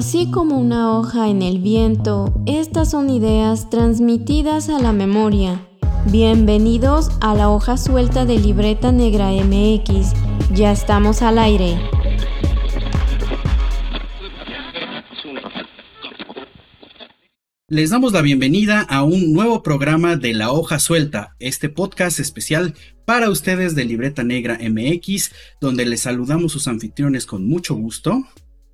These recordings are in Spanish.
Así como una hoja en el viento, estas son ideas transmitidas a la memoria. Bienvenidos a la hoja suelta de Libreta Negra MX. Ya estamos al aire. Les damos la bienvenida a un nuevo programa de La Hoja Suelta, este podcast especial para ustedes de Libreta Negra MX, donde les saludamos sus anfitriones con mucho gusto.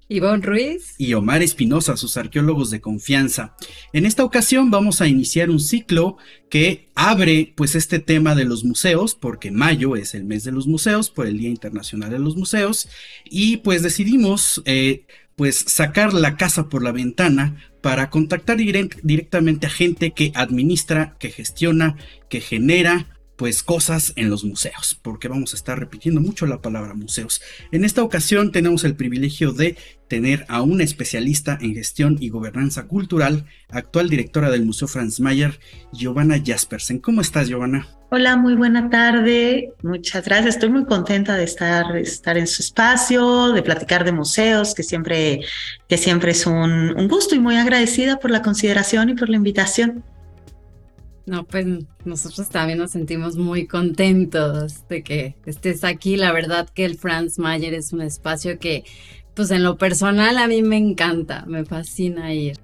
Ivonne Ruiz y Omar Espinosa, sus arqueólogos de confianza. En esta ocasión vamos a iniciar un ciclo que abre pues este tema de los museos, porque mayo es el mes de los museos, por el Día Internacional de los Museos, y pues decidimos eh, pues sacar la casa por la ventana para contactar directamente a gente que administra, que gestiona, que genera pues cosas en los museos, porque vamos a estar repitiendo mucho la palabra museos. En esta ocasión tenemos el privilegio de tener a una especialista en gestión y gobernanza cultural, actual directora del Museo Franz Mayer, Giovanna Jaspersen. ¿Cómo estás, Giovanna? Hola, muy buena tarde. Muchas gracias. Estoy muy contenta de estar, estar en su espacio, de platicar de museos, que siempre, que siempre es un, un gusto y muy agradecida por la consideración y por la invitación. No, pues nosotros también nos sentimos muy contentos de que estés aquí. La verdad que el Franz Mayer es un espacio que, pues en lo personal a mí me encanta, me fascina ir.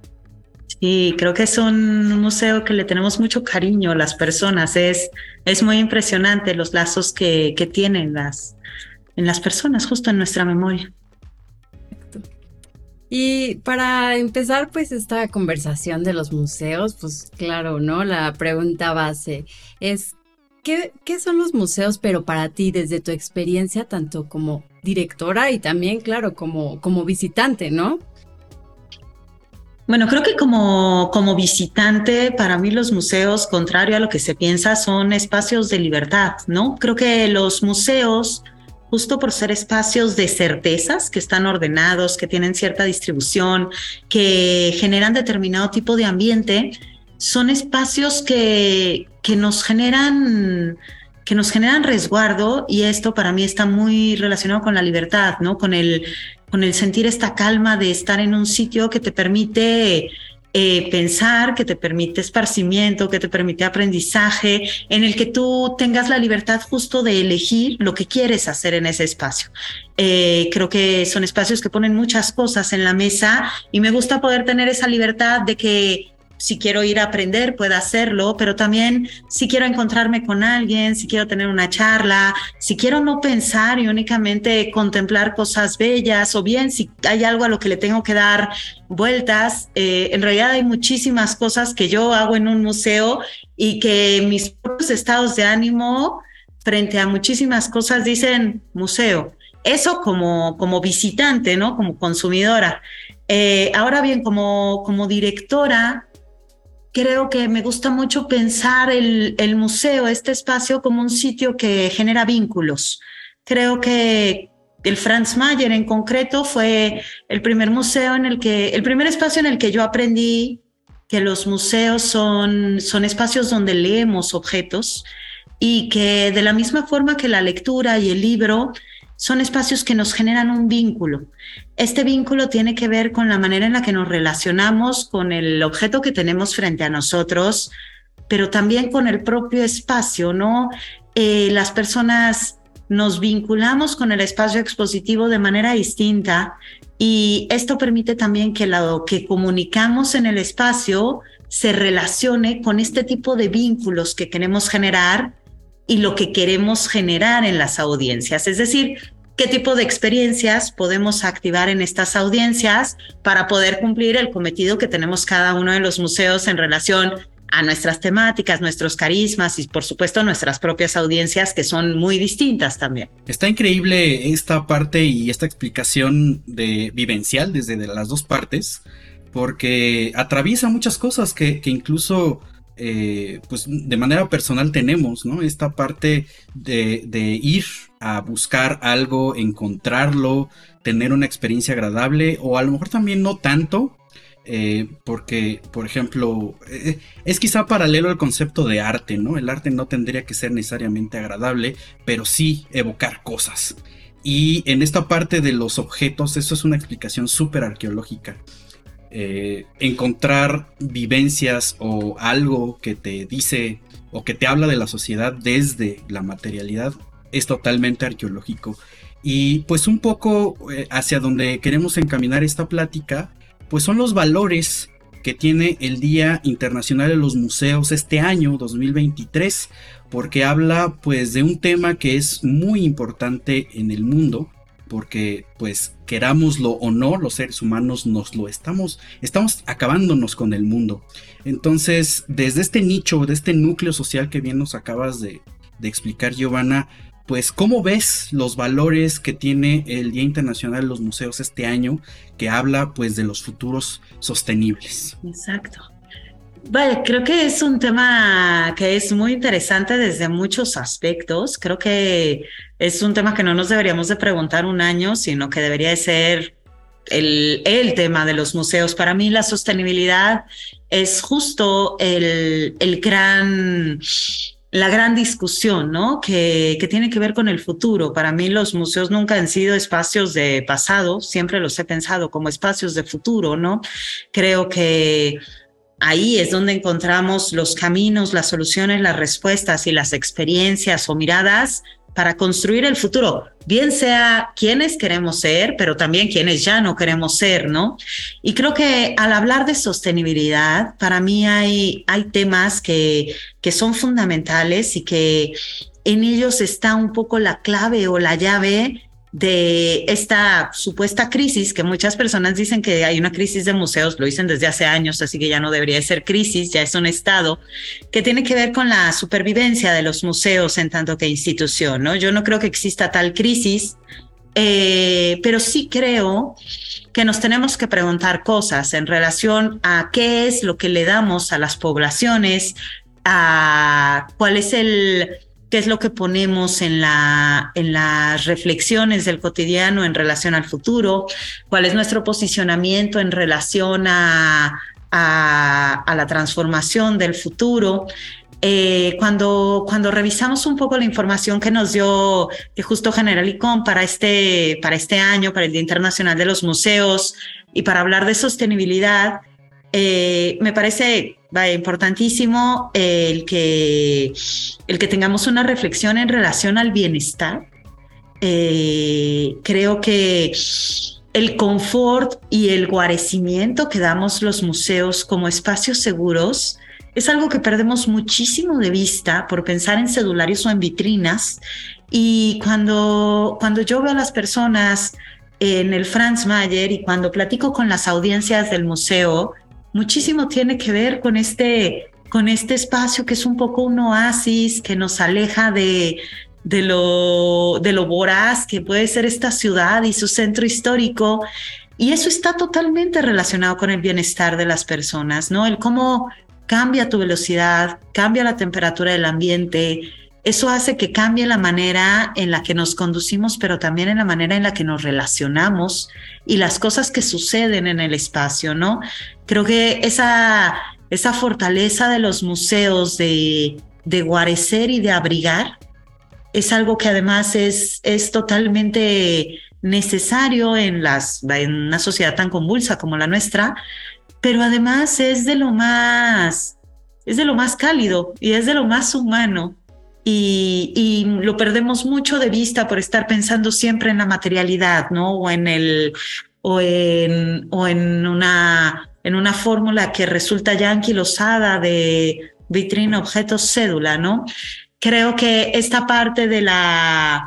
Sí, creo que es un museo que le tenemos mucho cariño a las personas. Es, es muy impresionante los lazos que, que tienen las, en las personas, justo en nuestra memoria. Y para empezar, pues esta conversación de los museos, pues claro, ¿no? La pregunta base es, ¿qué, ¿qué, son los museos, pero para ti, desde tu experiencia, tanto como directora y también, claro, como, como visitante, ¿no? Bueno, creo que como, como visitante, para mí los museos, contrario a lo que se piensa, son espacios de libertad, ¿no? Creo que los museos justo por ser espacios de certezas que están ordenados, que tienen cierta distribución, que generan determinado tipo de ambiente, son espacios que, que nos generan que nos generan resguardo y esto para mí está muy relacionado con la libertad, ¿no? Con el, con el sentir esta calma de estar en un sitio que te permite eh, pensar, que te permite esparcimiento, que te permite aprendizaje, en el que tú tengas la libertad justo de elegir lo que quieres hacer en ese espacio. Eh, creo que son espacios que ponen muchas cosas en la mesa y me gusta poder tener esa libertad de que si quiero ir a aprender, puedo hacerlo, pero también si quiero encontrarme con alguien, si quiero tener una charla, si quiero no pensar y únicamente contemplar cosas bellas, o bien si hay algo a lo que le tengo que dar vueltas, eh, en realidad hay muchísimas cosas que yo hago en un museo y que mis propios estados de ánimo frente a muchísimas cosas dicen museo. Eso como, como visitante, ¿no? Como consumidora. Eh, ahora bien, como, como directora, creo que me gusta mucho pensar el, museo, este espacio, como un sitio que genera vínculos. Creo que el Franz Mayer en concreto fue el primer museo en el que, el primer espacio en el que yo aprendí que los museos son, son espacios donde leemos objetos y que de la misma forma que la lectura y el libro son espacios que nos generan un vínculo. Este vínculo tiene que ver con la manera en la que nos relacionamos con el objeto que tenemos frente a nosotros, pero también con el propio espacio, ¿no? Eh, las personas nos vinculamos con el espacio expositivo de manera distinta y esto permite también que lo que comunicamos en el espacio se relacione con este tipo de vínculos que queremos generar y lo que queremos generar en las audiencias. Es decir, qué tipo de experiencias podemos activar en estas audiencias para poder cumplir el cometido que tenemos cada uno de los museos en relación a nuestras temáticas, nuestros carismas y por supuesto nuestras propias audiencias que son muy distintas también. Está increíble esta parte y esta explicación de vivencial desde las dos partes porque atraviesa muchas cosas que, que incluso eh, pues de manera personal tenemos, ¿no? Esta parte de, ir a buscar algo, encontrarlo, tener una experiencia agradable o a lo mejor también no tanto, eh, porque, por ejemplo, eh, es quizá paralelo al concepto de arte, ¿no? El arte no tendría que ser necesariamente agradable, pero sí evocar cosas. Y en esta parte de los objetos, eso es una explicación súper arqueológica. Eh, encontrar vivencias o algo que te dice o que te habla de la sociedad desde la materialidad es totalmente arqueológico. Y pues un poco eh, hacia donde queremos encaminar esta plática, pues son los valores que tiene el Día Internacional de los Museos este año 2023, porque habla pues de un tema que es muy importante en el mundo, porque pues querámoslo o no, los seres humanos nos lo estamos, estamos acabándonos con el mundo. Entonces, desde este nicho, de este núcleo social que bien nos acabas de, explicar, Giovanna, pues cómo ves los valores que tiene el Día Internacional de los Museos este año, que habla pues de los futuros sostenibles. Exacto. Vale, creo que es un tema que es muy interesante desde muchos aspectos. Creo que es un tema que no nos deberíamos de preguntar un año, sino que debería de ser el, el tema de los museos. Para mí la sostenibilidad es justo el, el gran la gran discusión, ¿no? Que, que, tiene que ver con el futuro. Para mí los museos nunca han sido espacios de pasado, siempre los he pensado como espacios de futuro, ¿no? Creo que ahí es donde encontramos los caminos, las soluciones, las respuestas y las experiencias o miradas para construir el futuro, bien sea quienes queremos ser, pero también quienes ya no queremos ser, ¿no? Y creo que al hablar de sostenibilidad, para mí hay, hay temas que, que son fundamentales y que en ellos está un poco la clave o la llave de esta supuesta crisis, que muchas personas dicen que hay una crisis de museos, lo dicen desde hace años, así que ya no debería ser crisis, ya es un estado, que tiene que ver con la supervivencia de los museos en tanto que institución, ¿no? Yo no creo que exista tal crisis, eh, pero sí creo que nos tenemos que preguntar cosas en relación a qué es lo que le damos a las poblaciones, a cuál es el qué es lo que ponemos en, la, en las reflexiones del cotidiano en relación al futuro, cuál es nuestro posicionamiento en relación a, a, la transformación del futuro. Eh, cuando, cuando revisamos un poco la información que nos dio que justo General ICOM para este, para este año, para el Día Internacional de los Museos y para hablar de sostenibilidad, eh, me parece importantísimo el que, el que tengamos una reflexión en relación al bienestar. Eh, creo que el confort y el guarecimiento que damos los museos como espacios seguros es algo que perdemos muchísimo de vista por pensar en cedularios o en vitrinas. Y cuando, cuando yo veo a las personas en el Franz Mayer y cuando platico con las audiencias del museo, muchísimo tiene que ver con este, con este espacio que es un poco un oasis que nos aleja de, de, lo, de lo voraz que puede ser esta ciudad y su centro histórico. Y eso está totalmente relacionado con el bienestar de las personas, ¿no? El cómo cambia tu velocidad, cambia la temperatura del ambiente, eso hace que cambie la manera en la que nos conducimos, pero también en la manera en la que nos relacionamos y las cosas que suceden en el espacio, ¿no? Creo que esa, esa fortaleza de los museos de, de guarecer y de abrigar es algo que además es, es totalmente necesario en, las, en una sociedad tan convulsa como la nuestra, pero además es de lo más, es de lo más cálido y es de lo más humano y, lo perdemos mucho de vista por estar pensando siempre en la materialidad, ¿no? O en el o en, o en una en una fórmula que resulta ya anquilosada de vitrina, objetos, cédula, ¿no? Creo que esta parte de la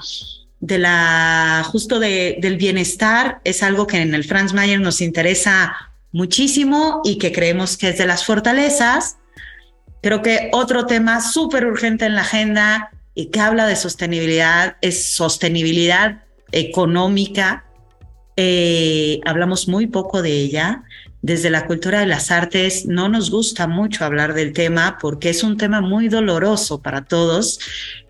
de la justo de, del bienestar es algo que en el Franz Mayer nos interesa muchísimo y que creemos que es de las fortalezas Creo que otro tema súper urgente en la agenda y que habla de sostenibilidad es sostenibilidad económica. Eh, hablamos muy poco de ella. Desde la cultura de las artes no nos gusta mucho hablar del tema porque es un tema muy doloroso para todos.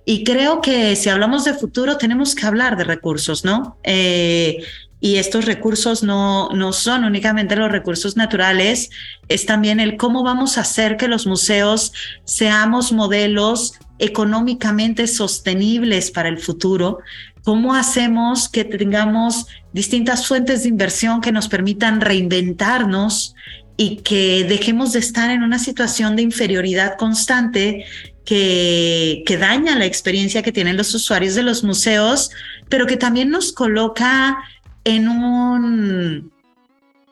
Y creo que si hablamos de futuro tenemos que hablar de recursos, ¿no? Eh, y estos recursos no, no son únicamente los recursos naturales, es también el cómo vamos a hacer que los museos seamos modelos económicamente sostenibles para el futuro. ¿Cómo hacemos que tengamos distintas fuentes de inversión que nos permitan reinventarnos y que dejemos de estar en una situación de inferioridad constante que, que, daña la experiencia que tienen los usuarios de los museos, pero que también nos coloca en un,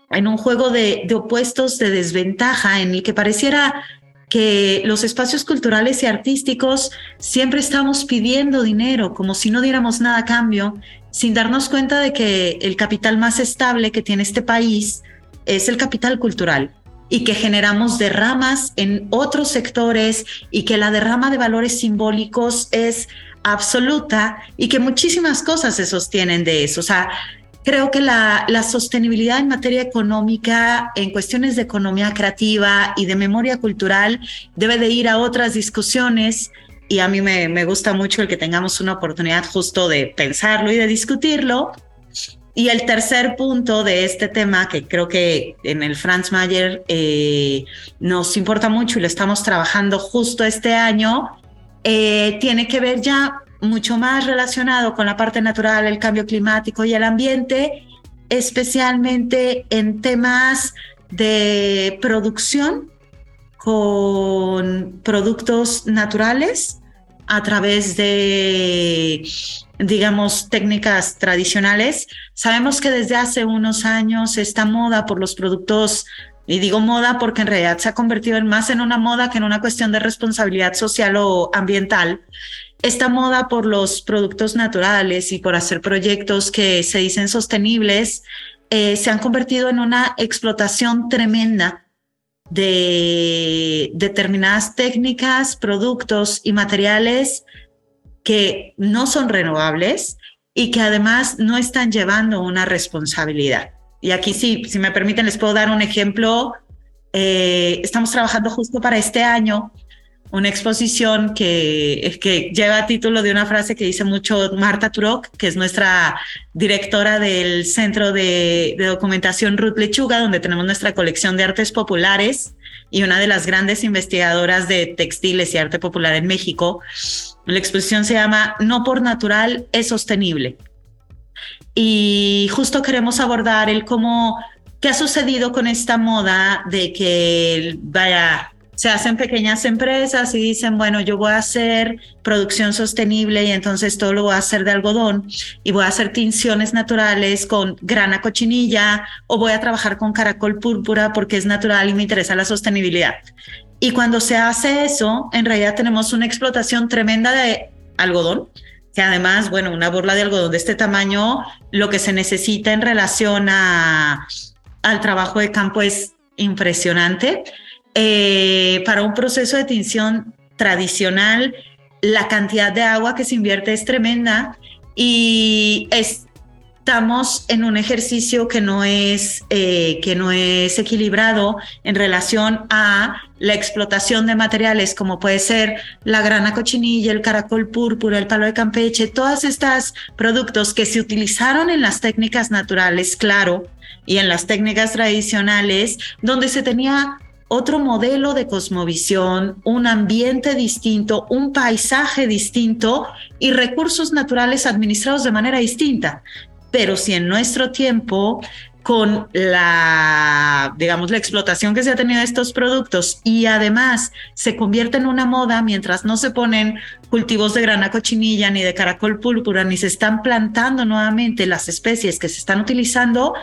en un juego de, de opuestos de desventaja en el que pareciera que los espacios culturales y artísticos siempre estamos pidiendo dinero, como si no diéramos nada a cambio, sin darnos cuenta de que el capital más estable que tiene este país es el capital cultural y que generamos derramas en otros sectores y que la derrama de valores simbólicos es absoluta y que muchísimas cosas se sostienen de eso. O sea, creo que la, la, sostenibilidad en materia económica, en cuestiones de economía creativa y de memoria cultural, debe de ir a otras discusiones. Y a mí me, me gusta mucho el que tengamos una oportunidad justo de pensarlo y de discutirlo. Y el tercer punto de este tema, que creo que en el Franz Mayer eh, nos importa mucho y lo estamos trabajando justo este año, eh, tiene que ver ya mucho más relacionado con la parte natural, el cambio climático y el ambiente, especialmente en temas de producción con productos naturales a través de, digamos, técnicas tradicionales. Sabemos que desde hace unos años esta moda por los productos, y digo moda porque en realidad se ha convertido en más en una moda que en una cuestión de responsabilidad social o ambiental, esta moda por los productos naturales y por hacer proyectos que se dicen sostenibles eh, se han convertido en una explotación tremenda de determinadas técnicas, productos y materiales que no son renovables y que además no están llevando una responsabilidad. Y aquí sí, si me permiten, les puedo dar un ejemplo. Eh, estamos trabajando justo para este año una exposición que, que lleva título de una frase que dice mucho Marta Turok, que es nuestra directora del Centro de, Documentación Ruth Lechuga, donde tenemos nuestra colección de artes populares y una de las grandes investigadoras de textiles y arte popular en México. La exposición se llama No por natural es sostenible. Y justo queremos abordar el cómo, qué ha sucedido con esta moda de que vaya se hacen pequeñas empresas y dicen, bueno, yo voy a hacer producción sostenible y entonces todo lo voy a hacer de algodón y voy a hacer tinciones naturales con grana cochinilla o voy a trabajar con caracol púrpura porque es natural y me interesa la sostenibilidad. Y cuando se hace eso, en realidad tenemos una explotación tremenda de algodón, que además, bueno, una borla de algodón de este tamaño, lo que se necesita en relación a, al trabajo de campo es impresionante eh, para un proceso de tinción tradicional, la cantidad de agua que se invierte es tremenda y estamos en un ejercicio que no es, eh, que no es equilibrado en relación a la explotación de materiales como puede ser la grana cochinilla, el caracol púrpura, el palo de Campeche, todos estos productos que se utilizaron en las técnicas naturales, claro, y en las técnicas tradicionales, donde se tenía otro modelo de cosmovisión, un ambiente distinto, un paisaje distinto y recursos naturales administrados de manera distinta. Pero si en nuestro tiempo con la, digamos, la explotación que se ha tenido de estos productos y además se convierte en una moda mientras no se ponen cultivos de grana cochinilla ni de caracol púrpura ni se están plantando nuevamente las especies que se están utilizando,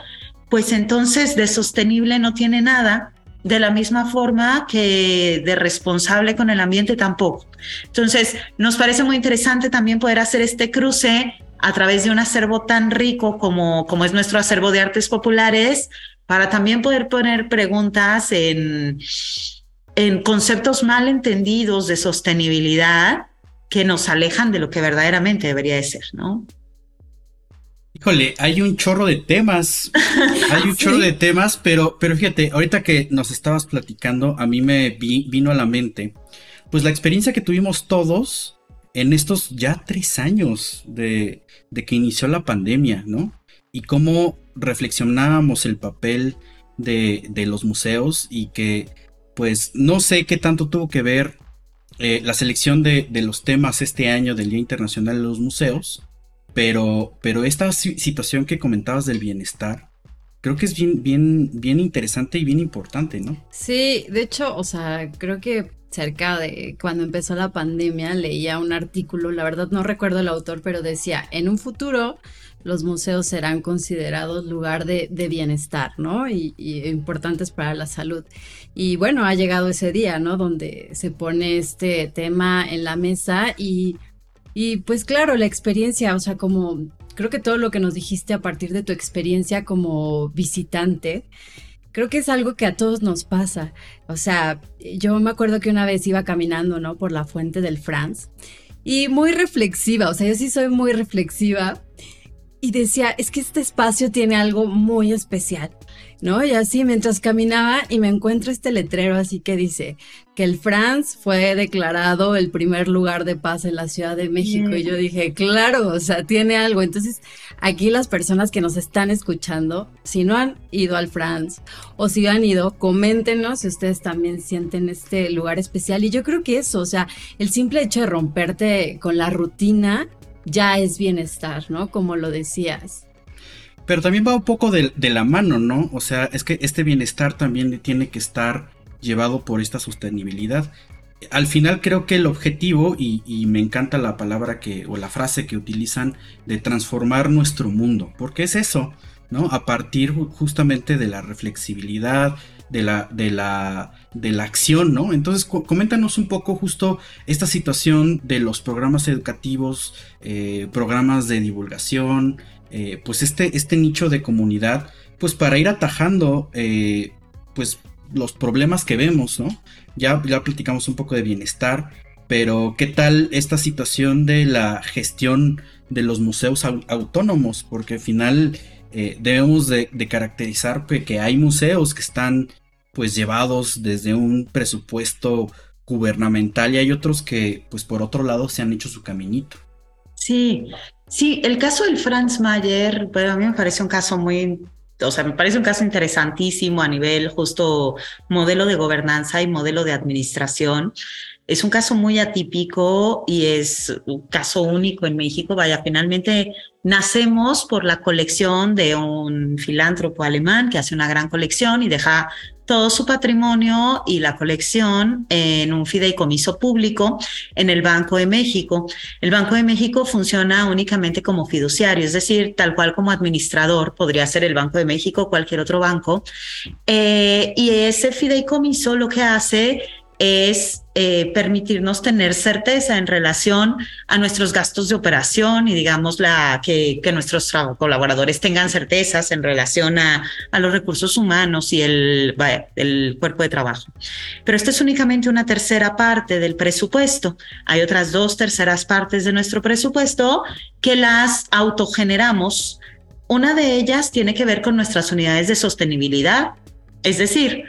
pues entonces de sostenible no tiene nada de la misma forma que de responsable con el ambiente tampoco. Entonces, nos parece muy interesante también poder hacer este cruce a través de un acervo tan rico como, como es nuestro acervo de artes populares, para también poder poner preguntas en, en conceptos mal entendidos de sostenibilidad que nos alejan de lo que verdaderamente debería de ser, ¿no? Híjole, hay un chorro de temas. Hay un chorro de temas, pero, pero fíjate, ahorita que nos estabas platicando, a mí me vino a la mente, pues la experiencia que tuvimos todos en estos ya tres años de, de que inició la pandemia, ¿no? Y cómo reflexionábamos el papel de, de los museos y que, pues, no sé qué tanto tuvo que ver eh, la selección de, de los temas este año del Día Internacional de los Museos pero, pero esta situación que comentabas del bienestar, creo que es bien, bien, bien interesante y bien importante, ¿no? Sí, de hecho, o sea, creo que cerca de cuando empezó la pandemia leía un artículo, la verdad no recuerdo el autor, pero decía, en un futuro los museos serán considerados lugar de, bienestar, ¿no? Y, y, importantes para la salud. Y bueno, ha llegado ese día, ¿no? Donde se pone este tema en la mesa y, y pues claro, la experiencia, o sea, como creo que todo lo que nos dijiste a partir de tu experiencia como visitante, creo que es algo que a todos nos pasa. O sea, yo me acuerdo que una vez iba caminando, ¿no? Por la fuente del Franz y muy reflexiva, o sea, yo sí soy muy reflexiva y decía, es que este espacio tiene algo muy especial. ¿No? Y así mientras caminaba y me encuentro este letrero así que dice que el France fue declarado el primer lugar de paz en la Ciudad de México. Y yo dije, claro, o sea, tiene algo. Entonces, aquí las personas que nos están escuchando, si no han ido al France o si han ido, coméntenos si ustedes también sienten este lugar especial. Y yo creo que eso, o sea, el simple hecho de romperte con la rutina ya es bienestar, ¿no? Como lo decías. Pero también va un poco de, la mano, ¿no? O sea, es que este bienestar también tiene que estar llevado por esta sostenibilidad. Al final creo que el objetivo, y, me encanta la palabra que, o la frase que utilizan, de transformar nuestro mundo, porque es eso, ¿no? A partir justamente de la reflexibilidad, de la, de la, de la acción, ¿no? Entonces, coméntanos un poco justo esta situación de los programas educativos, eh, programas de divulgación, eh, pues este, este nicho de comunidad, pues para ir atajando eh, pues los problemas que vemos, ¿no? Ya, ya platicamos un poco de bienestar, pero ¿qué tal esta situación de la gestión de los museos autónomos? Porque al final eh, debemos de, caracterizar que hay museos que están pues llevados desde un presupuesto gubernamental y hay otros que pues por otro lado se han hecho su caminito. Sí, Sí, el caso del Franz Mayer, bueno, a mí me parece un caso muy, o sea, me parece un caso interesantísimo a nivel justo modelo de gobernanza y modelo de administración. Es un caso muy atípico y es un caso único en México. Vaya, finalmente nacemos por la colección de un filántropo alemán que hace una gran colección y deja todo su patrimonio y la colección en un fideicomiso público en el Banco de México. El Banco de México funciona únicamente como fiduciario, es decir, tal cual como administrador, podría ser el Banco de México o cualquier otro banco. Eh, y ese fideicomiso lo que hace es eh, permitirnos tener certeza en relación a nuestros gastos de operación y digamos la, que, nuestros colaboradores tengan certezas en relación a, los recursos humanos y el, el cuerpo de trabajo. Pero esto es únicamente una tercera parte del presupuesto. Hay otras dos terceras partes de nuestro presupuesto que las autogeneramos. Una de ellas tiene que ver con nuestras unidades de sostenibilidad, es decir,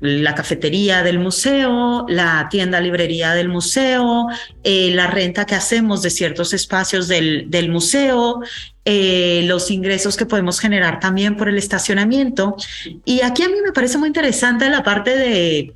la cafetería del museo, la tienda librería del museo, eh, la renta que hacemos de ciertos espacios del, del museo, eh, los ingresos que podemos generar también por el estacionamiento. Y aquí a mí me parece muy interesante la parte de,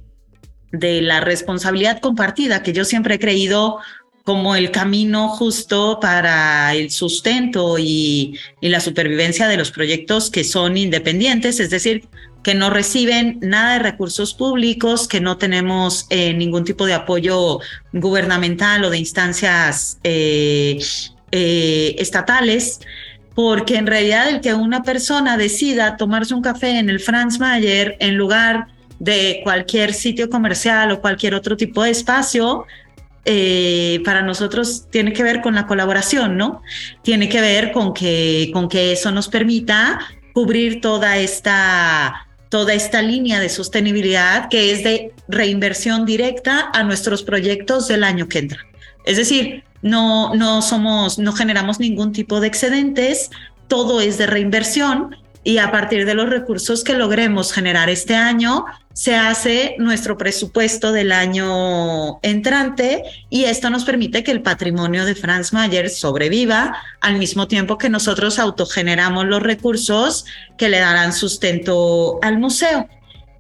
de la responsabilidad compartida, que yo siempre he creído como el camino justo para el sustento y, y, la supervivencia de los proyectos que son independientes, es decir, que no reciben nada de recursos públicos, que no tenemos eh, ningún tipo de apoyo gubernamental o de instancias eh, eh, estatales, porque en realidad el que una persona decida tomarse un café en el Franz Mayer en lugar de cualquier sitio comercial o cualquier otro tipo de espacio, para nosotros tiene que ver con la colaboración, ¿no? Tiene que ver con que, con que eso nos permita cubrir toda esta toda esta línea de sostenibilidad que es de reinversión directa a nuestros proyectos del año que entra. Es decir, no, no somos, no generamos ningún tipo de excedentes, todo es de reinversión y a partir de los recursos que logremos generar este año, se hace nuestro presupuesto del año entrante y esto nos permite que el patrimonio de Franz Mayer sobreviva al mismo tiempo que nosotros autogeneramos los recursos que le darán sustento al museo.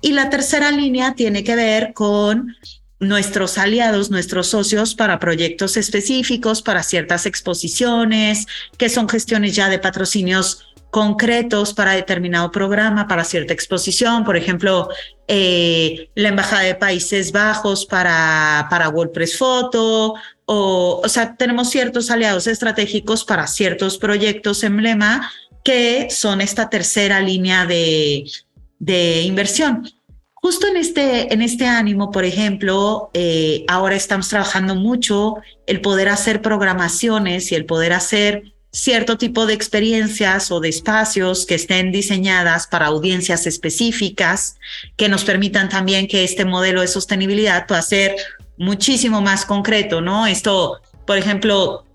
Y la tercera línea tiene que ver con nuestros aliados, nuestros socios para proyectos específicos, para ciertas exposiciones, que son gestiones ya de patrocinios concretos para determinado programa, para cierta exposición, por ejemplo, eh, la Embajada de Países Bajos para, para WordPress Photo, o, o sea, tenemos ciertos aliados estratégicos para ciertos proyectos emblema que son esta tercera línea de, de inversión. Justo en este, en este ánimo, por ejemplo, eh, ahora estamos trabajando mucho el poder hacer programaciones y el poder hacer cierto tipo de experiencias o de espacios que estén diseñadas para audiencias específicas, que nos permitan también que este modelo de sostenibilidad pueda ser muchísimo más concreto, ¿no? Esto, por ejemplo,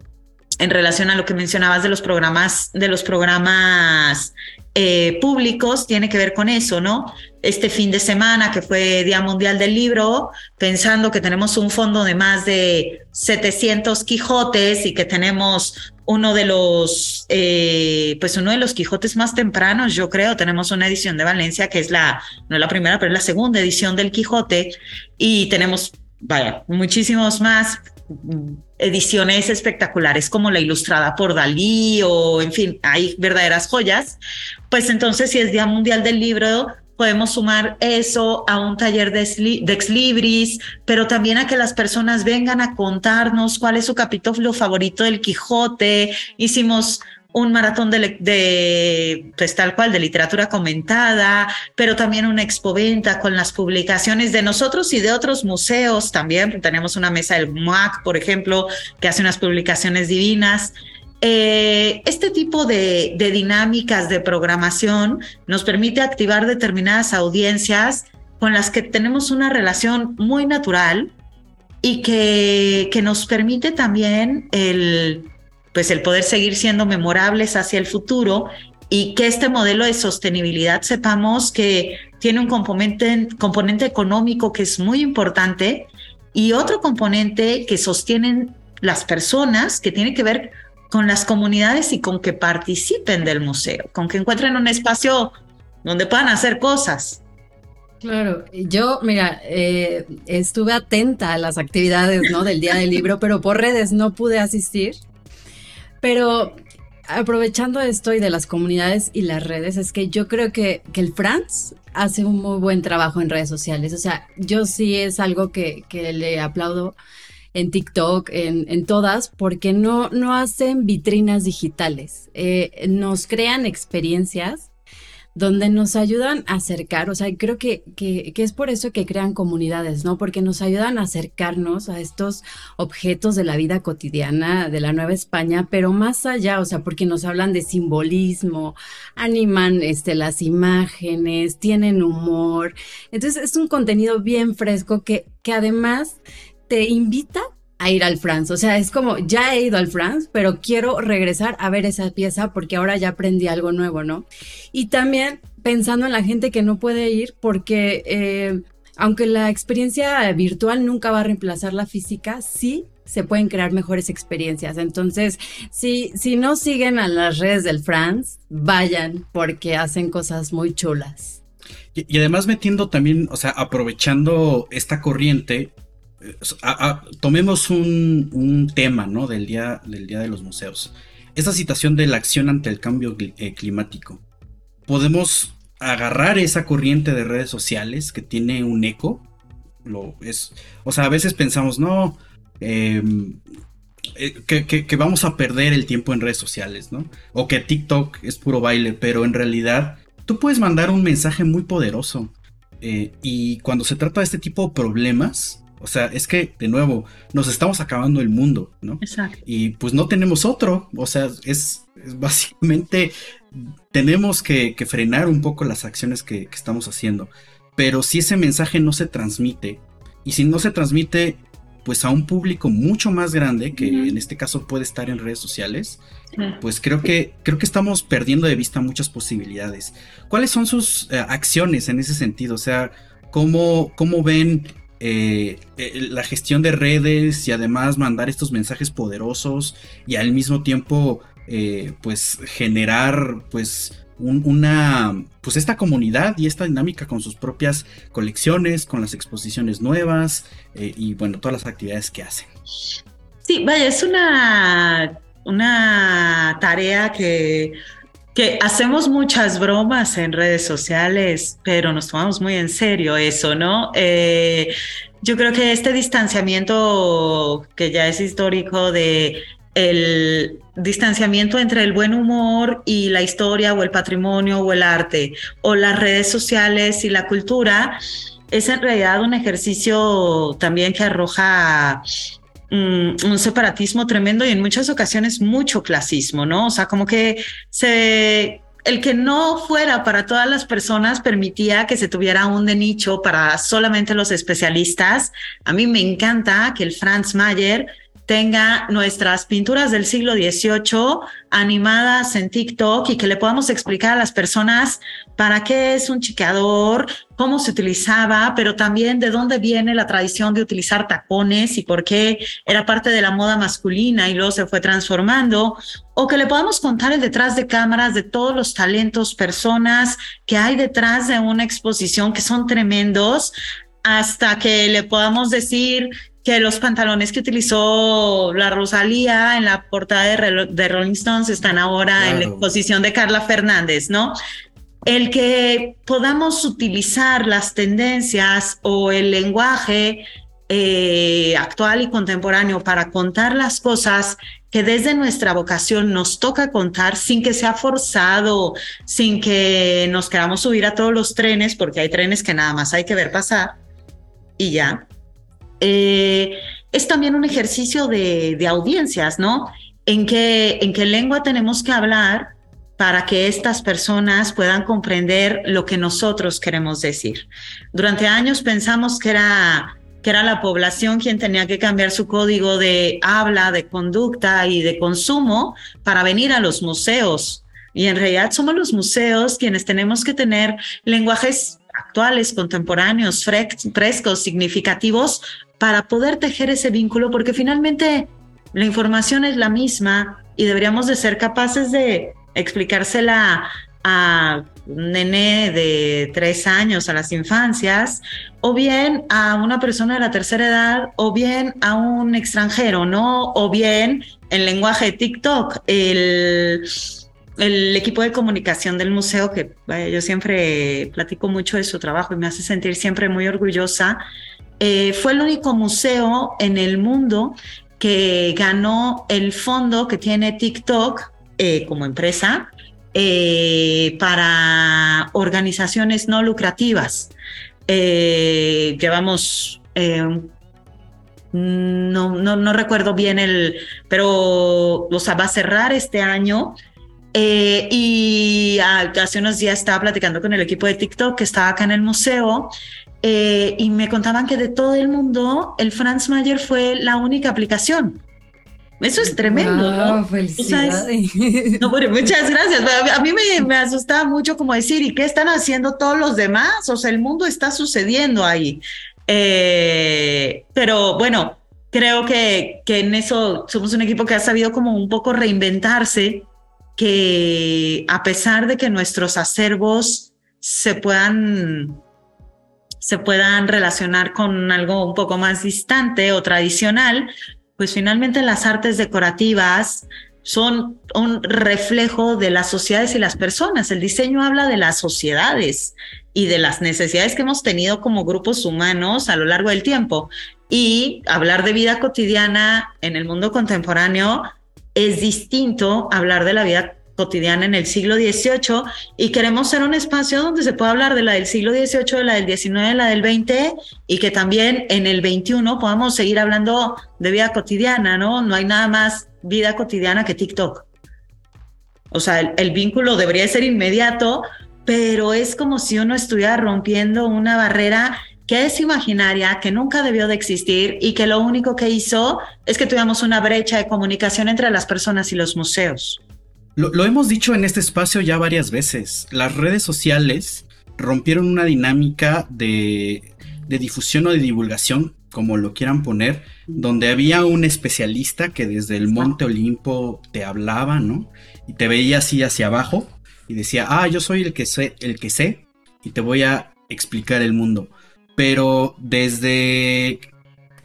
en relación a lo que mencionabas de los programas, de los programas eh, públicos, tiene que ver con eso, ¿no? Este fin de semana, que fue Día Mundial del Libro, pensando que tenemos un fondo de más de 700 Quijotes y que tenemos uno de los, eh, pues uno de los Quijotes más tempranos, yo creo, tenemos una edición de Valencia que es la, no la primera, pero es la segunda edición del Quijote. Y tenemos, vaya, muchísimos más ediciones espectaculares como la ilustrada por Dalí o en fin, hay verdaderas joyas, pues entonces si es Día Mundial del Libro, podemos sumar eso a un taller de, libris, pero también a que las personas vengan a contarnos cuál es su capítulo favorito del Quijote. Hicimos un maratón de, pues tal cual, de literatura comentada, pero también una expoventa con las publicaciones de nosotros y de otros museos también. Tenemos una mesa del MUAC, por ejemplo, que hace unas publicaciones divinas. Eh, este tipo de, de dinámicas de programación nos permite activar determinadas audiencias con las que tenemos una relación muy natural y que, que nos permite también el pues el poder seguir siendo memorables hacia el futuro y que este modelo de sostenibilidad sepamos que tiene un componente, componente económico que es muy importante y otro componente que sostienen las personas que tiene que ver con las comunidades y con que participen del museo, con que encuentren un espacio donde puedan hacer cosas. Claro, yo, mira, eh, estuve atenta a las actividades ¿no? del Día del Libro, pero por redes no pude asistir. Pero aprovechando esto y de las comunidades y las redes, es que yo creo que, que, el Franz hace un muy buen trabajo en redes sociales. O sea, yo sí es algo que, que le aplaudo en TikTok, en, en, todas, porque no, no hacen vitrinas digitales. Eh, nos crean experiencias donde nos ayudan a acercar, o sea, creo que, que, es por eso que crean comunidades, ¿no? Porque nos ayudan a acercarnos a estos objetos de la vida cotidiana de la Nueva España, pero más allá, o sea, porque nos hablan de simbolismo, animan este, las imágenes, tienen humor. Entonces es un contenido bien fresco que, que además te invita a ir al France. O sea, es como, ya he ido al France, pero quiero regresar a ver esa pieza porque ahora ya aprendí algo nuevo, ¿no? Y también pensando en la gente que no puede ir porque eh, aunque la experiencia virtual nunca va a reemplazar la física, sí se pueden crear mejores experiencias. Entonces, si, si no siguen a las redes del France, vayan porque hacen cosas muy chulas. Y, y además metiendo también, o sea, aprovechando esta corriente, tomemos un, tema ¿no? del, día, del Día de los Museos. Esa situación de la acción ante el cambio eh, climático. Podemos agarrar esa corriente de redes sociales que tiene un eco. Lo es, o sea, a veces pensamos, no, em, eh, que, vamos a perder el tiempo en redes sociales, ¿no? O que TikTok es puro baile, pero en realidad tú puedes mandar un mensaje muy poderoso. Eh, y cuando se trata de este tipo de problemas, o sea, es que, de nuevo, nos estamos acabando el mundo, ¿no? Exacto. Y pues no tenemos otro. O sea, es, básicamente, tenemos que, frenar un poco las acciones que, estamos haciendo. Pero si ese mensaje no se transmite, y si no se transmite, pues a un público mucho más grande, que en este caso puede estar en redes sociales, pues creo que, creo que estamos perdiendo de vista muchas posibilidades. ¿Cuáles son sus eh, acciones en ese sentido? O sea, ¿cómo, cómo ven eh, eh, la gestión de redes y además mandar estos mensajes poderosos y al mismo tiempo eh, pues generar pues una, pues esta comunidad y esta dinámica con sus propias colecciones, con las exposiciones nuevas eh, y bueno, todas las actividades que hacen. Sí, vaya, es una, una tarea que, que hacemos muchas bromas en redes sociales, pero nos tomamos muy en serio eso, ¿no? Eh, yo creo que este distanciamiento que ya es histórico de el distanciamiento entre el buen humor y la historia o el patrimonio o el arte o las redes sociales y la cultura es en realidad un ejercicio también que arroja un separatismo tremendo y en muchas ocasiones mucho clasismo, ¿no? O sea, como que se el que no fuera para todas las personas permitía que se tuviera un nicho para solamente los especialistas. A mí me encanta que el Franz Mayer tenga nuestras pinturas del siglo XVIII animadas en TikTok y que le podamos explicar a las personas para qué es un chiqueador, cómo se utilizaba, pero también de dónde viene la tradición de utilizar tacones y por qué era parte de la moda masculina y luego se fue transformando, o que le podamos contar el detrás de cámaras de todos los talentos, personas que hay detrás de una exposición que son tremendos, hasta que le podamos decir que los pantalones que utilizó la Rosalía en la portada de, Rolling Stones están ahora en la exposición de Carla Fernández, ¿no? El que podamos utilizar las tendencias o el lenguaje eh, actual y contemporáneo para contar las cosas que desde nuestra vocación nos toca contar sin que sea forzado, sin que nos queramos subir a todos los trenes, porque hay trenes que nada más hay que ver pasar y ya eh, es también un ejercicio de, audiencias, ¿no? En qué, en qué lengua tenemos que hablar para que estas personas puedan comprender lo que nosotros queremos decir. Durante años pensamos que era, que era la población quien tenía que cambiar su código de habla, de conducta y de consumo para venir a los museos. Y en realidad somos los museos quienes tenemos que tener lenguajes actuales, contemporáneos, frescos, significativos, para poder tejer ese vínculo, porque finalmente la información es la misma y deberíamos de ser capaces de explicársela a un nene de tres años a las infancias, o bien a una persona de la tercera edad, o bien a un extranjero, ¿no? O bien en lenguaje de TikTok. El, el equipo de comunicación del museo, que yo siempre platico mucho de su trabajo y me hace sentir siempre muy orgullosa, eh, fue el único museo en el mundo que ganó el fondo que tiene TikTok eh, como empresa eh, para organizaciones no lucrativas. llevamos, no, no, no, recuerdo bien el, pero o sea, va a cerrar este año. y hace unos días estaba platicando con el equipo de TikTok que estaba acá en el museo eh, y me contaban que de todo el mundo el Franz Mayer fue la única aplicación. Eso es tremendo, ¿no? no, muchas gracias. A mí me, me asustaba mucho como decir, ¿y qué están haciendo todos los demás? O sea, el mundo está sucediendo ahí. Eh, pero bueno, creo que, que en eso somos un equipo que ha sabido como un poco reinventarse, que a pesar de que nuestros acervos se puedan se puedan relacionar con algo un poco más distante o tradicional, pues finalmente las artes decorativas son un reflejo de las sociedades y las personas. El diseño habla de las sociedades y de las necesidades que hemos tenido como grupos humanos a lo largo del tiempo. Y hablar de vida cotidiana en el mundo contemporáneo es distinto a hablar de la vida cotidiana en el siglo XVIII y queremos ser un espacio donde se pueda hablar de la del siglo XVIII, de la del XIX, de la del XX y que también en el XXI podamos seguir hablando de vida cotidiana, ¿no? No hay nada más vida cotidiana que TikTok. O sea, el, vínculo debería ser inmediato, pero es como si uno estuviera rompiendo una barrera que es imaginaria, que nunca debió de existir y que lo único que hizo es que tuviéramos una brecha de comunicación entre las personas y los museos. Lo, hemos dicho en este espacio ya varias veces. Las redes sociales rompieron una dinámica de, difusión o de divulgación, como lo quieran poner, donde había un especialista que desde el Monte Olimpo te hablaba, ¿no? Y te veía así hacia abajo. y decía, ah, yo soy el que sé, el que sé, y te voy a explicar el mundo. Pero desde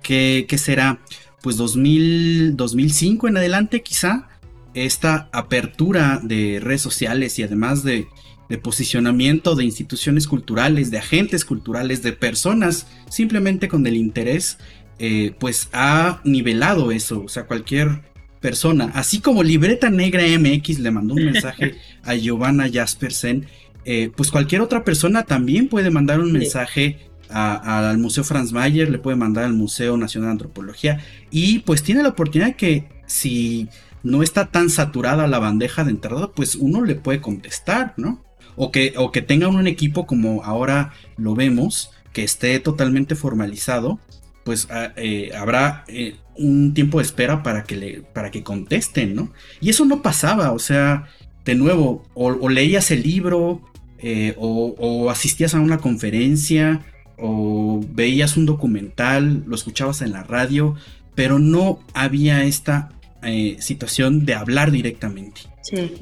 que, será, pues 2000, 2005 en adelante quizá, esta apertura de redes sociales y además de, de posicionamiento de instituciones culturales, de agentes culturales, de personas simplemente con el interés, eh, pues ha nivelado eso. O sea, cualquier persona, así como Libreta Negra MX le mandó un mensaje a Giovanna Jaspersen, eh, pues cualquier otra persona también puede mandar un mensaje al Museo Franz Mayer, le puede mandar al Museo Nacional de Antropología y pues tiene la oportunidad que si no está tan saturada la bandeja de entrada, pues uno le puede contestar, ¿no? O que, o que tenga un equipo como ahora lo vemos, que esté totalmente formalizado, pues ah, eh, habrá eh, un tiempo de espera para que, le, para que contesten, ¿no? Y eso no pasaba, o sea, de nuevo, o, leías el libro, eh, o, asistías a una conferencia, o veías un documental, lo escuchabas en la radio, pero no había esta situación de hablar directamente. Sí.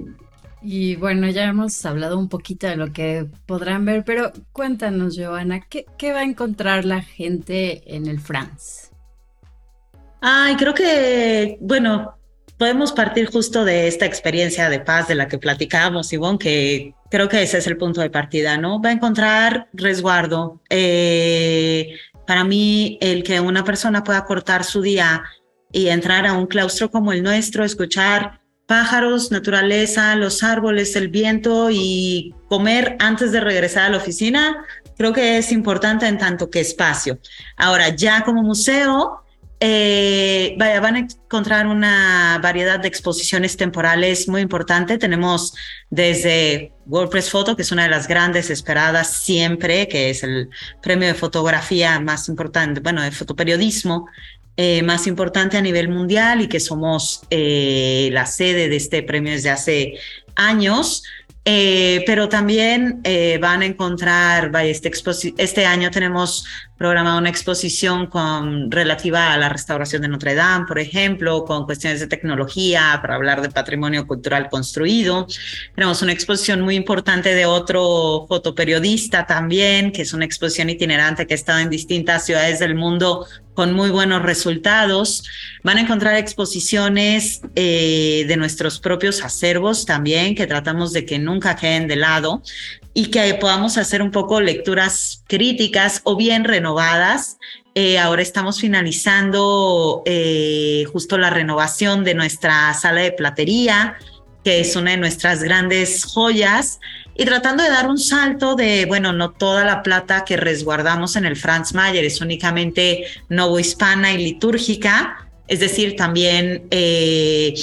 Y bueno, ya hemos hablado un poquito de lo que podrán ver, pero cuéntanos, Joana, ¿qué, va a encontrar la gente en el France? Ay, creo que, bueno, podemos partir justo de esta experiencia de paz de la que platicábamos, Ivonne, que creo que ese es el punto de partida, ¿no? Va a encontrar resguardo. Eh, para mí, el que una persona pueda cortar su día y entrar a un claustro como el nuestro, escuchar pájaros, naturaleza, los árboles, el viento y comer antes de regresar a la oficina, creo que es importante en tanto que espacio. Ahora, ya como museo, eh, vaya, van a encontrar una variedad de exposiciones temporales muy importante. Tenemos desde WordPress Photo, que es una de las grandes esperadas siempre, que es el premio de fotografía más importante, bueno, de fotoperiodismo eh, más importante a nivel mundial y que somos eh, la sede de este premio desde hace años. Eh, pero también van a encontrar, este, este año tenemos programado una exposición con, relativa a la restauración de Notre Dame, por ejemplo, con cuestiones de tecnología, para hablar de patrimonio cultural construido. Tenemos una exposición muy importante de otro fotoperiodista también, que es una exposición itinerante que ha estado en distintas ciudades del mundo con muy buenos resultados. Van a encontrar exposiciones eh, de nuestros propios acervos también, que tratamos de que nunca queden de lado y que podamos hacer un poco lecturas críticas o bien renovadas. Eh, ahora estamos finalizando eh, justo la renovación de nuestra sala de platería, que es una de nuestras grandes joyas y tratando de dar un salto de, bueno, no toda la plata que resguardamos en el Franz Mayer es únicamente novohispana y litúrgica, es decir, también eh,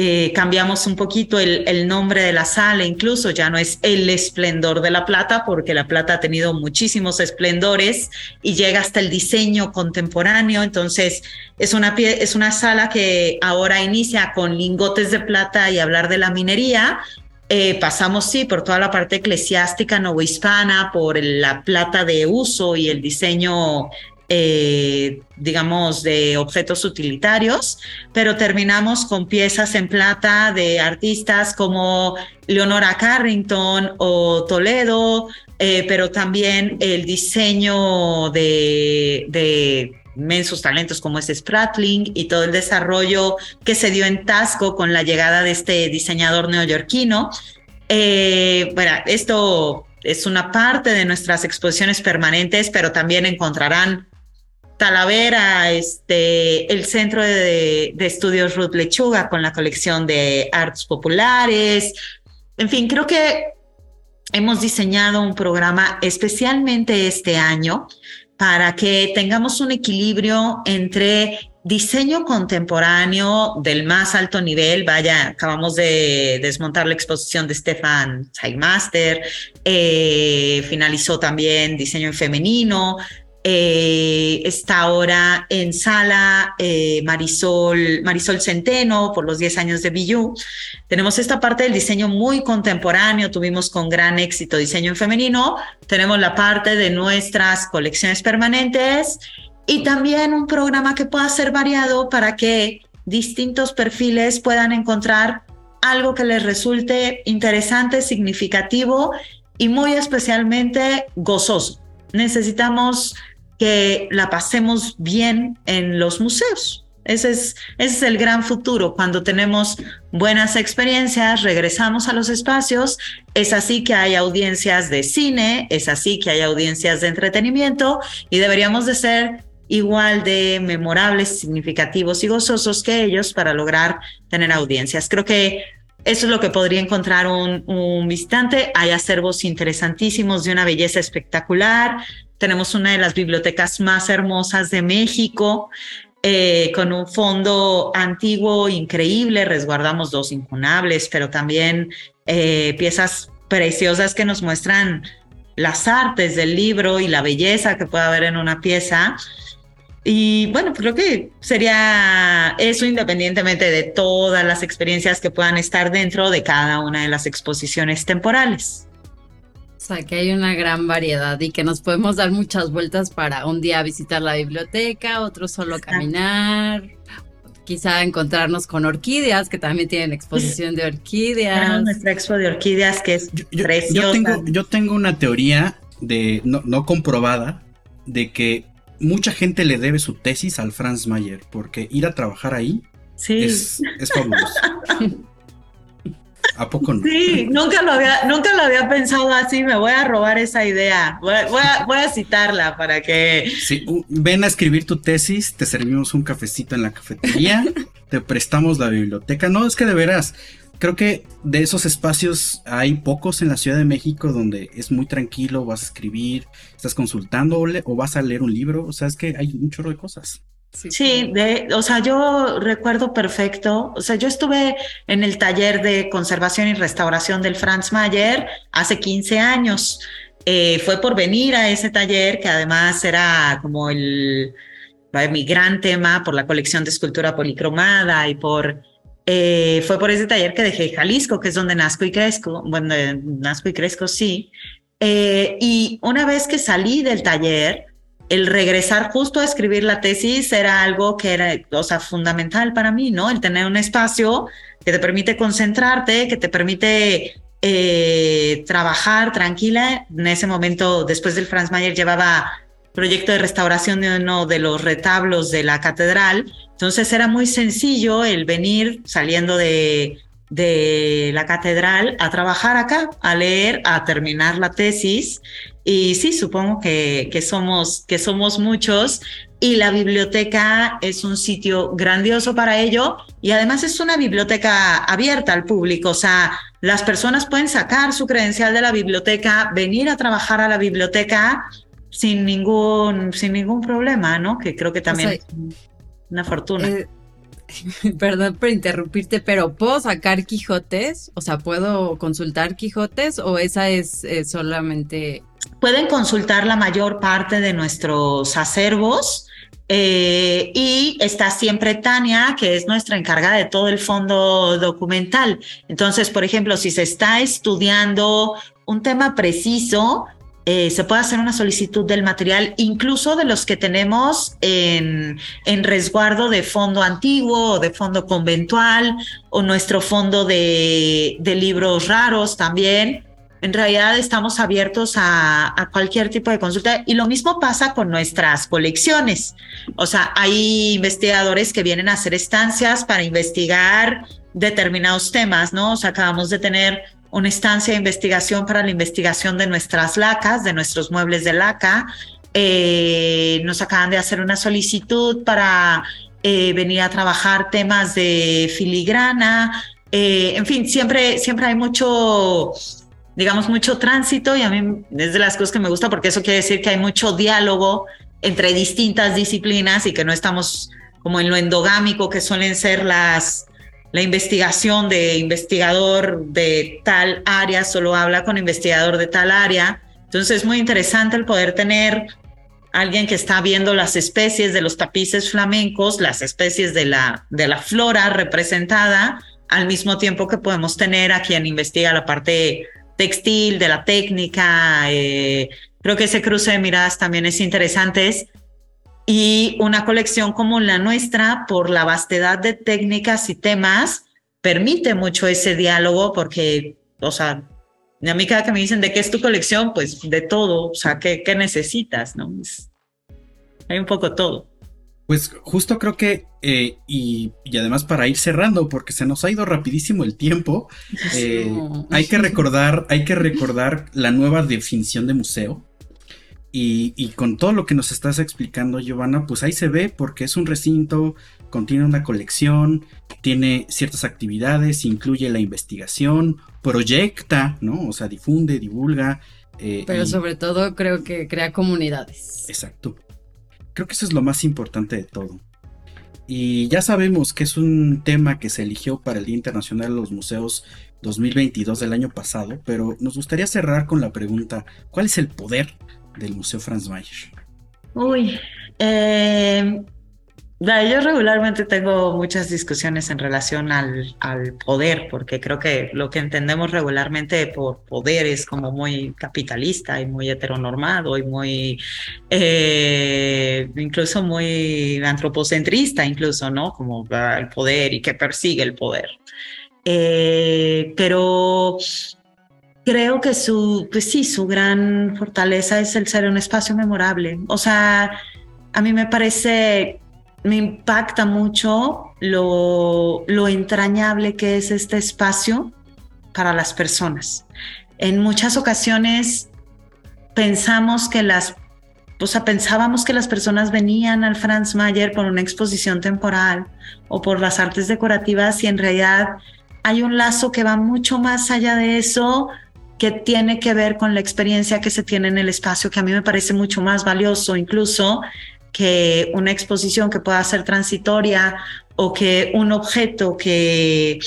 eh, cambiamos un poquito el, nombre de la sala, incluso ya no es el esplendor de la plata, porque la plata ha tenido muchísimos esplendores y llega hasta el diseño contemporáneo, entonces es una, es una sala que ahora inicia con lingotes de plata y hablar de la minería, eh, pasamos, sí, por toda la parte eclesiástica novohispana, por la plata de uso y el diseño, eh, digamos, de objetos utilitarios, pero terminamos con piezas en plata de artistas como Leonora Carrington o Toledo, eh, pero también el diseño de, de inmensos talentos como es Spratling y todo el desarrollo que se dio en Tasco con la llegada de este diseñador neoyorquino. Eh, bueno, esto es una parte de nuestras exposiciones permanentes, pero también encontrarán Talavera, este, el Centro de, Estudios Ruth Lechuga con la colección de artes populares. En fin, creo que hemos diseñado un programa especialmente este año para que tengamos un equilibrio entre diseño contemporáneo del más alto nivel. Vaya, acabamos de desmontar la exposición de Stefan Zeigmaster, eh, finalizó también diseño en femenino, eh, está ahora en sala eh, Marisol, Marisol Centeno por los 10 años de Billú. Tenemos esta parte del diseño muy contemporáneo, tuvimos con gran éxito diseño en femenino, tenemos la parte de nuestras colecciones permanentes y también un programa que pueda ser variado para que distintos perfiles puedan encontrar algo que les resulte interesante, significativo y muy especialmente gozoso. Necesitamos que la pasemos bien en los museos. Ese es, es el gran futuro. Cuando tenemos buenas experiencias, regresamos a los espacios. Es así que hay audiencias de cine, es así que hay audiencias de entretenimiento y deberíamos de ser igual de memorables, significativos y gozosos que ellos para lograr tener audiencias. Creo que eso es lo que podría encontrar un, un visitante. Hay acervos interesantísimos de una belleza espectacular. Tenemos una de las bibliotecas más hermosas de México. Eh, con un fondo antiguo increíble, resguardamos dos incunables, pero también eh, piezas preciosas que nos muestran las artes del libro y la belleza que puede haber en una pieza. Y bueno, creo que sería eso independientemente de todas las experiencias que puedan estar dentro de cada una de las exposiciones temporales. O sea, que hay una gran variedad y que nos podemos dar muchas vueltas para un día visitar la biblioteca, otro solo caminar, quizá encontrarnos con orquídeas, que también tienen exposición de orquídeas. nuestra expo de orquídeas que es yo, preciosa. tengo, yo tengo una teoría de no, no comprobada de que mucha gente le debe su tesis al Franz Mayer, porque ir a trabajar ahí sí. es, es fabuloso. ¿A poco no? Sí, nunca lo había, nunca lo había pensado así. Me voy a robar esa idea. Voy, voy, a, voy a, citarla para que. Sí, ven a escribir tu tesis, te servimos un cafecito en la cafetería, te prestamos la biblioteca. No, es que de veras, creo que de esos espacios hay pocos en la Ciudad de México donde es muy tranquilo, vas a escribir, estás consultando o, le, o vas a leer un libro. O sea, es que hay un chorro de cosas. Sí, sí de, o sea, yo recuerdo perfecto, o sea, yo estuve en el taller de conservación y restauración del Franz Mayer hace 15 años. Eh, fue por venir a ese taller, que además era como el, mi gran tema por la colección de escultura policromada y por... Eh, fue por ese taller que dejé Jalisco, que es donde nazco y crezco, bueno, nazco y crezco, sí. Eh, y una vez que salí del taller, el regresar justo a escribir la tesis era algo que era, o sea, fundamental para mí, ¿no? El tener un espacio que te permite concentrarte, que te permite eh, trabajar tranquila. En ese momento, después del Franz Mayer, llevaba proyecto de restauración de uno de los retablos de la catedral. Entonces era muy sencillo el venir saliendo de, de la catedral a trabajar acá, a leer, a terminar la tesis. Y sí, supongo que, que, somos, que somos muchos y la biblioteca es un sitio grandioso para ello y además es una biblioteca abierta al público, o sea, las personas pueden sacar su credencial de la biblioteca, venir a trabajar a la biblioteca sin ningún, sin ningún problema, ¿no? Que creo que también o sea, es una fortuna. Eh, perdón por interrumpirte, pero ¿puedo sacar Quijotes? O sea, ¿puedo consultar Quijotes o esa es eh, solamente... Pueden consultar la mayor parte de nuestros acervos. Eh, y está siempre Tania, que es nuestra encargada de todo el fondo documental. Entonces, por ejemplo, si se está estudiando un tema preciso, eh, se puede hacer una solicitud del material, incluso de los que tenemos en, resguardo de fondo antiguo de fondo conventual o nuestro fondo de, de libros raros también. En realidad estamos abiertos a, a, cualquier tipo de consulta y lo mismo pasa con nuestras colecciones. O sea, hay investigadores que vienen a hacer estancias para investigar determinados temas, ¿no? O sea, acabamos de tener una estancia de investigación para la investigación de nuestras lacas, de nuestros muebles de laca. Eh, nos acaban de hacer una solicitud para eh, venir a trabajar temas de filigrana. Eh, en fin, siempre, siempre hay mucho, digamos, mucho tránsito y a mí es de las cosas que me gusta porque eso quiere decir que hay mucho diálogo entre distintas disciplinas y que no estamos como en lo endogámico que suelen ser las, la investigación de investigador de tal área solo habla con investigador de tal área. Entonces es muy interesante el poder tener alguien que está viendo las especies de los tapices flamencos, las especies de la, de la flora representada, al mismo tiempo que podemos tener a quien investiga la parte textil, de la técnica. Eh, creo que ese cruce de miradas también es interesante y una colección como la nuestra, por la vastedad de técnicas y temas, permite mucho ese diálogo porque, o sea, a mí cada que me dicen de qué es tu colección, pues de todo, o sea, ¿qué, qué necesitas? ¿no? hay un poco todo. Pues justo creo que, eh, y, además para ir cerrando, porque se nos ha ido rapidísimo el tiempo, eh, hay que recordar, hay que recordar la nueva definición de museo. Y, y, con todo lo que nos estás explicando, Giovanna, pues ahí se ve porque es un recinto, contiene una colección, tiene ciertas actividades, incluye la investigación, proyecta, ¿no? O sea, difunde, divulga. Eh, Pero sobre todo creo que crea comunidades. Exacto. Creo que eso es lo más importante de todo. Y ya sabemos que es un tema que se eligió para el Día Internacional de los Museos 2022 del año pasado, pero nos gustaría cerrar con la pregunta, ¿cuál es el poder del Museo Franz Mayer? Uy, eh, yo regularmente tengo muchas discusiones en relación al, al, poder, porque creo que lo que entendemos regularmente por poder es como muy capitalista y muy heteronormado y muy, eh, incluso muy antropocentrista, incluso, ¿no? Como el poder y que persigue el poder. Eh, pero creo que su, pues sí, su gran fortaleza es el ser un espacio memorable. O sea, a mí me parece me impacta mucho lo, lo entrañable que es este espacio para las personas. En muchas ocasiones pensamos que las, o sea, pensábamos que las personas venían al Franz Mayer por una exposición temporal o por las artes decorativas y en realidad hay un lazo que va mucho más allá de eso que tiene que ver con la experiencia que se tiene en el espacio, que a mí me parece mucho más valioso incluso que una exposición que pueda ser transitoria o que un objeto que,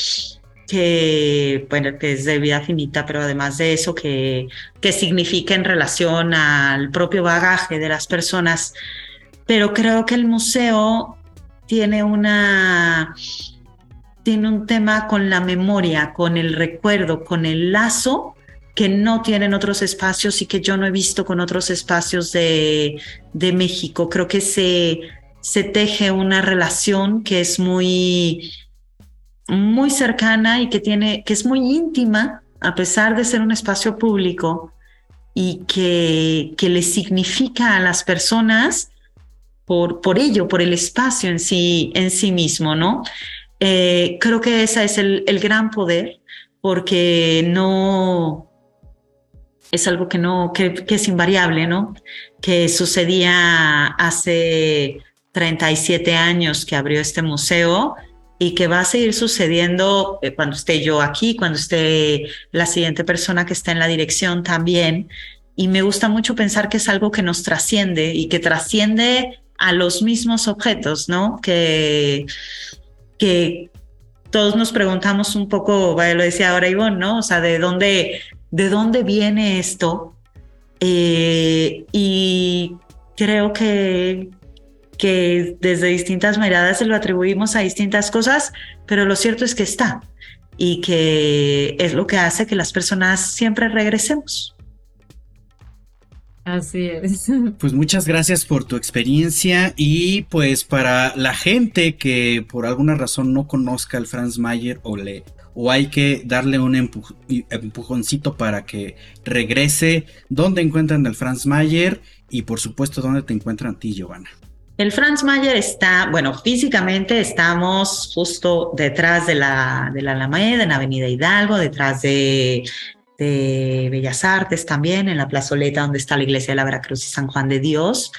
que, bueno, que es de vida finita, pero además de eso, que, que significa en relación al propio bagaje de las personas. Pero creo que el museo tiene una tiene un tema con la memoria, con el recuerdo, con el lazo que no tienen otros espacios y que yo no he visto con otros espacios de, de México. Creo que se, se teje una relación que es muy, muy cercana y que, tiene, que es muy íntima, a pesar de ser un espacio público y que, que le significa a las personas por, por ello, por el espacio en sí, en sí mismo, ¿no? Eh, creo que ese es el, el gran poder, porque no, es algo que no, que, es invariable, ¿no? Que sucedía hace 37 años que abrió este museo y que va a seguir sucediendo eh, cuando esté yo aquí, cuando esté la siguiente persona que está en la dirección también. Y me gusta mucho pensar que es algo que nos trasciende y que trasciende a los mismos objetos, ¿no? Que, que todos nos preguntamos un poco, lo decía ahora Ivonne, ¿no? O sea, de dónde, de dónde viene esto. Eh, y creo que, que desde distintas miradas se lo atribuimos a distintas cosas, pero lo cierto es que está y que es lo que hace que las personas siempre regresemos. Así es. Pues muchas gracias por tu experiencia y pues para la gente que por alguna razón no conozca al Franz Mayer o le o hay que darle un empujoncito para que regrese. ¿Dónde encuentran al Franz Mayer? Y por supuesto, ¿dónde te encuentran a ti, Giovanna? El Franz Mayer está, bueno, físicamente estamos justo detrás de la, de la Alameda, en Avenida Hidalgo, detrás de de Bellas Artes también, en la plazoleta donde está la iglesia de la Veracruz y San Juan de Dios,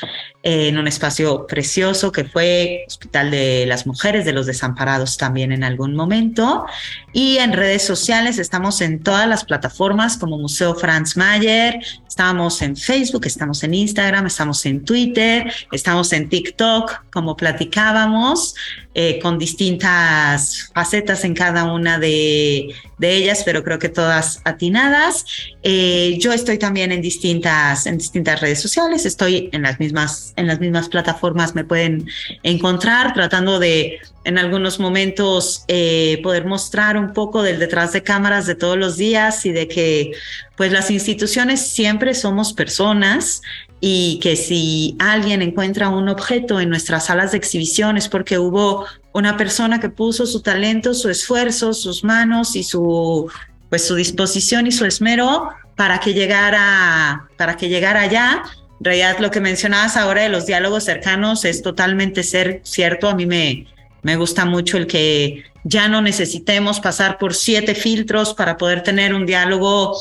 en un espacio precioso que fue Hospital de las Mujeres de los Desamparados también en algún momento. Y en redes sociales estamos en todas las plataformas como Museo Franz Mayer, estamos en Facebook, estamos en Instagram, estamos en Twitter, estamos en TikTok, como platicábamos. Eh, con distintas facetas en cada una de, ellas, pero creo que todas atinadas. Eh, yo estoy también en distintas, en distintas redes sociales, estoy en las mismas, en las mismas plataformas, me pueden encontrar tratando de en algunos momentos eh, poder mostrar un poco del detrás de cámaras de todos los días y de que pues las instituciones siempre somos personas y que si alguien encuentra un objeto en nuestras salas de exhibiciones porque hubo una persona que puso su talento, su esfuerzo, sus manos y su, pues, su disposición y su esmero para que llegara, para que llegara allá. Realidad, lo que mencionabas ahora de los diálogos cercanos es totalmente ser, cierto. A mí me, me gusta mucho el que ya no necesitemos pasar por siete filtros para poder tener un diálogo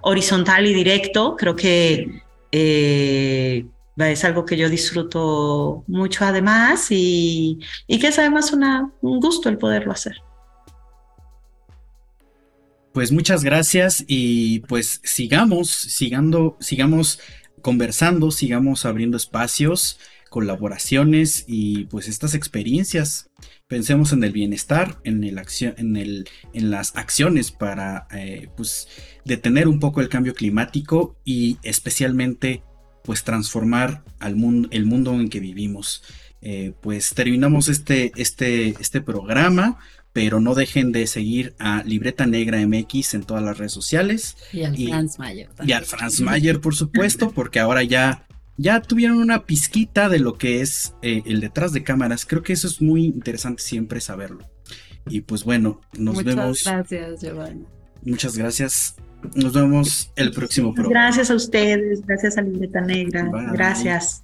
horizontal y directo. Creo que eh, es algo que yo disfruto mucho además y, y que es además un gusto el poderlo hacer. Pues muchas gracias y pues sigamos, sigando, sigamos conversando, sigamos abriendo espacios, colaboraciones y pues estas experiencias. Pensemos en el bienestar, en, el en, el, en las acciones para eh, pues, detener un poco el cambio climático y especialmente pues transformar al mundo, el mundo en que vivimos. Eh, pues terminamos este, este, este programa pero no dejen de seguir a Libreta Negra MX en todas las redes sociales. Y al Franz Mayer. Y al Franz Mayer, por supuesto, porque ahora ya, ya tuvieron una pizquita de lo que es eh, el detrás de cámaras. Creo que eso es muy interesante siempre saberlo. Y pues bueno, nos vemos. Muchas gracias, Giovanni. Muchas gracias. Nos vemos el próximo programa. Gracias a ustedes, gracias a Libreta Negra. Gracias.